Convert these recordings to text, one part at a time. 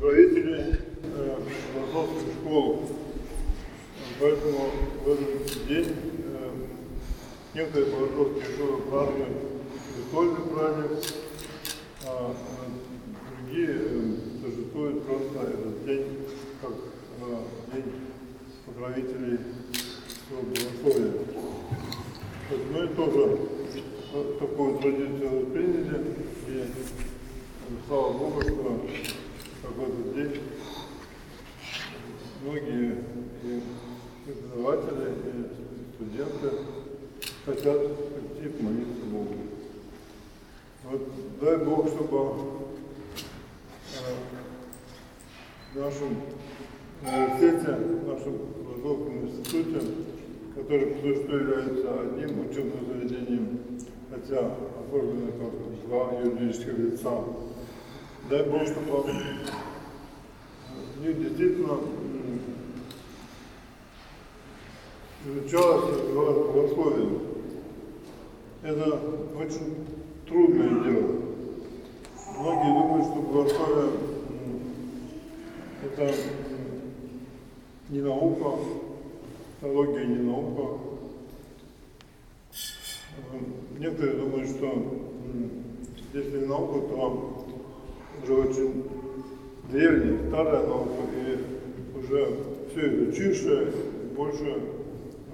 родителей э, школы. Поэтому в этот день э, некоторые философские школы празднуют престольный праздник, а дай Бог, чтобы э, в нашем университете, в нашем философском институте, который по что является одним учебным заведением, хотя оформлено как два юридических лица, дай Бог, чтобы в них действительно изучалось богословие. Это очень трудное дело. Многие думают, что богословие это не наука, теология не наука. Некоторые думают, что если наука, то уже очень древняя, старая наука, и уже все изучившее, больше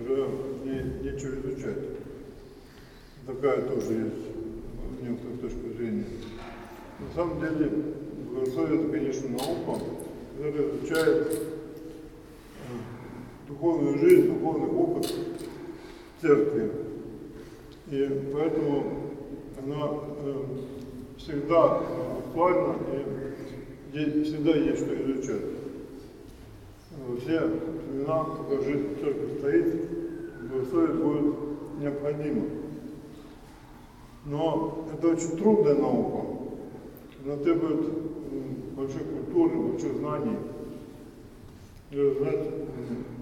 уже не, нечего изучать. Такая тоже есть некоторая точка зрения. На самом деле, богословие это, конечно, наука, которая изучает э, духовную жизнь, духовный опыт церкви. И поэтому она э, всегда актуальна и всегда есть что изучать. Все времена, пока жизнь церкви стоит, богословие будет необходимо. Но это очень трудная наука. Она требует большой культуры, больших знаний. Нужно знать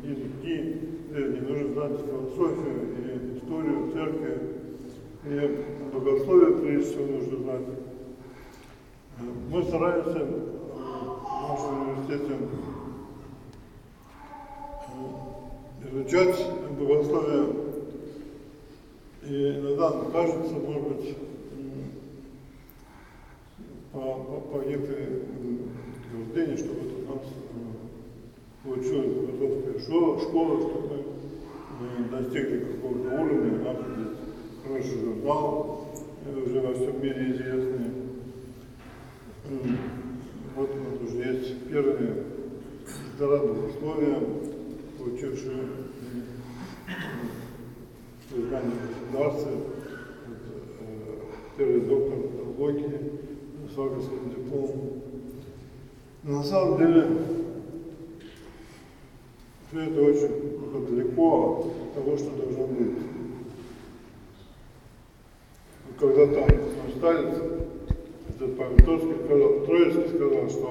языки, не нужно знать философию и историю церкви, и богословие, прежде всего, нужно знать. Мы стараемся в нашем университете изучать богословие, и иногда кажется, может быть, по, по, по некоторой утверждению, что вот у нас получилась философская школа, школа, что мы достигли какого-то уровня, здесь хороший журнал, уже во всем мире известный. Вот у нас уже есть первые доктора богословия, получившие признание государства, первый доктор теологии с ваговским дипломом. Но на самом деле все это очень далеко от того, что должно быть. Когда там старец, этот Павел сказал, Троицкий сказал, что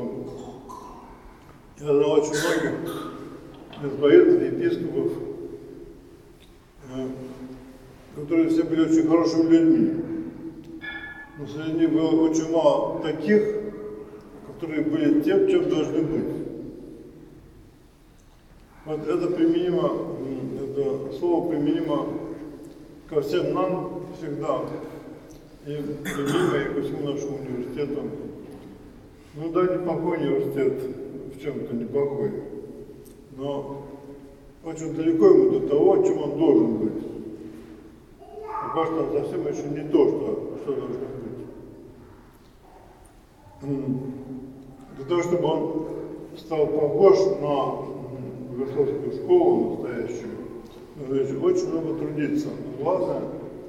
я знал очень многих митрополитов, епископов, которые все были очень хорошими людьми. Но среди них было очень мало таких, которые были тем, чем должны быть. Вот это применимо, это слово применимо ко всем нам всегда, и применимо и ко всему нашему университету. Ну да, неплохой университет, в чем-то неплохой, но очень далеко ему до того, чем он должен быть. Пока что совсем еще не то, что, что должно быть. Для того, чтобы он стал похож на богословскую школу настоящую, нужно очень много трудиться. Но главное,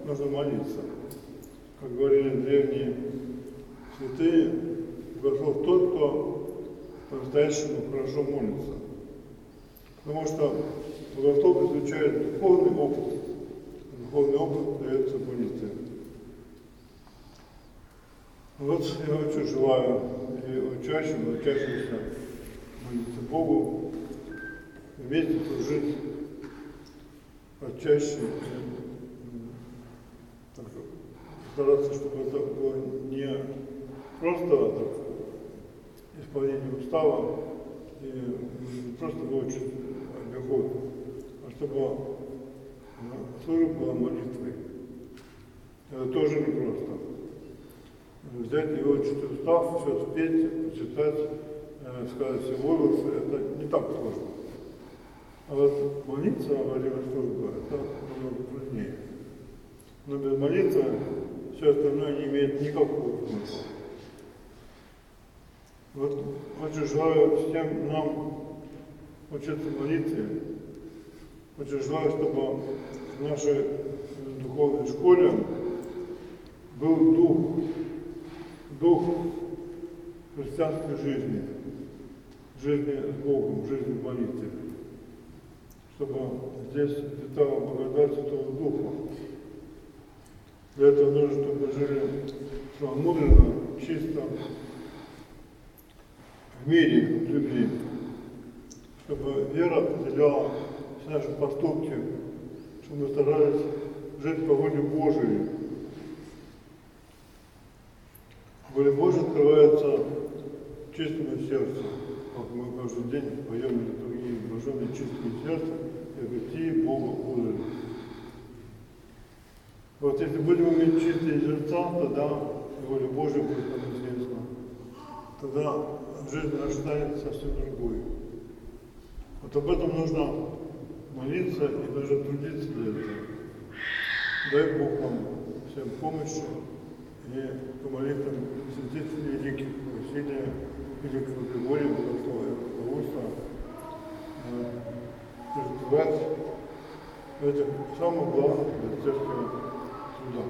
нужно молиться. Как говорили древние святые, богослов тот, кто по-настоящему хорошо молится. Потому что богослов изучает духовный опыт. Духовный опыт дается молитве. Вот я очень желаю и учащим, и учащимся молиться Богу, вместе служить так, стараться, чтобы это было не просто исполнение устава и просто выучить обиход, а чтобы ну, служба была молитвой. Это тоже непросто. Взять и выучить устав, все спеть, почитать, э, сказать все возгласы, это не так сложно. А вот молиться во время службы, это намного труднее. Но без молитвы все остальное не имеет никакого смысла. Вот очень желаю всем нам учиться молитве. Очень желаю, чтобы в нашей духовной школе был дух, дух христианской жизни, жизни с Богом, жизни в молитве. Чтобы здесь витала благодать Святого Духа. Для этого нужно, чтобы жили целомудренно, чисто, в мире, в любви. Чтобы вера определяла все наши поступки, чтобы мы старались жить по воле Божией. Воля Божия открывается чистому сердцу. Вот мы каждый день поем литургии, блаженные чистые сердце, и обойти Бога узрели. Вот если будем иметь чистые сердца, тогда воля Божия будет нам известна. Тогда жизнь станет совсем другой. Вот об этом нужно молиться и даже трудиться для этого. Дай Бог вам всем помощи и туалетом свидетели неких усилия великого воли Богословия Богословия а, переживать это самое главное, главном церковь суда.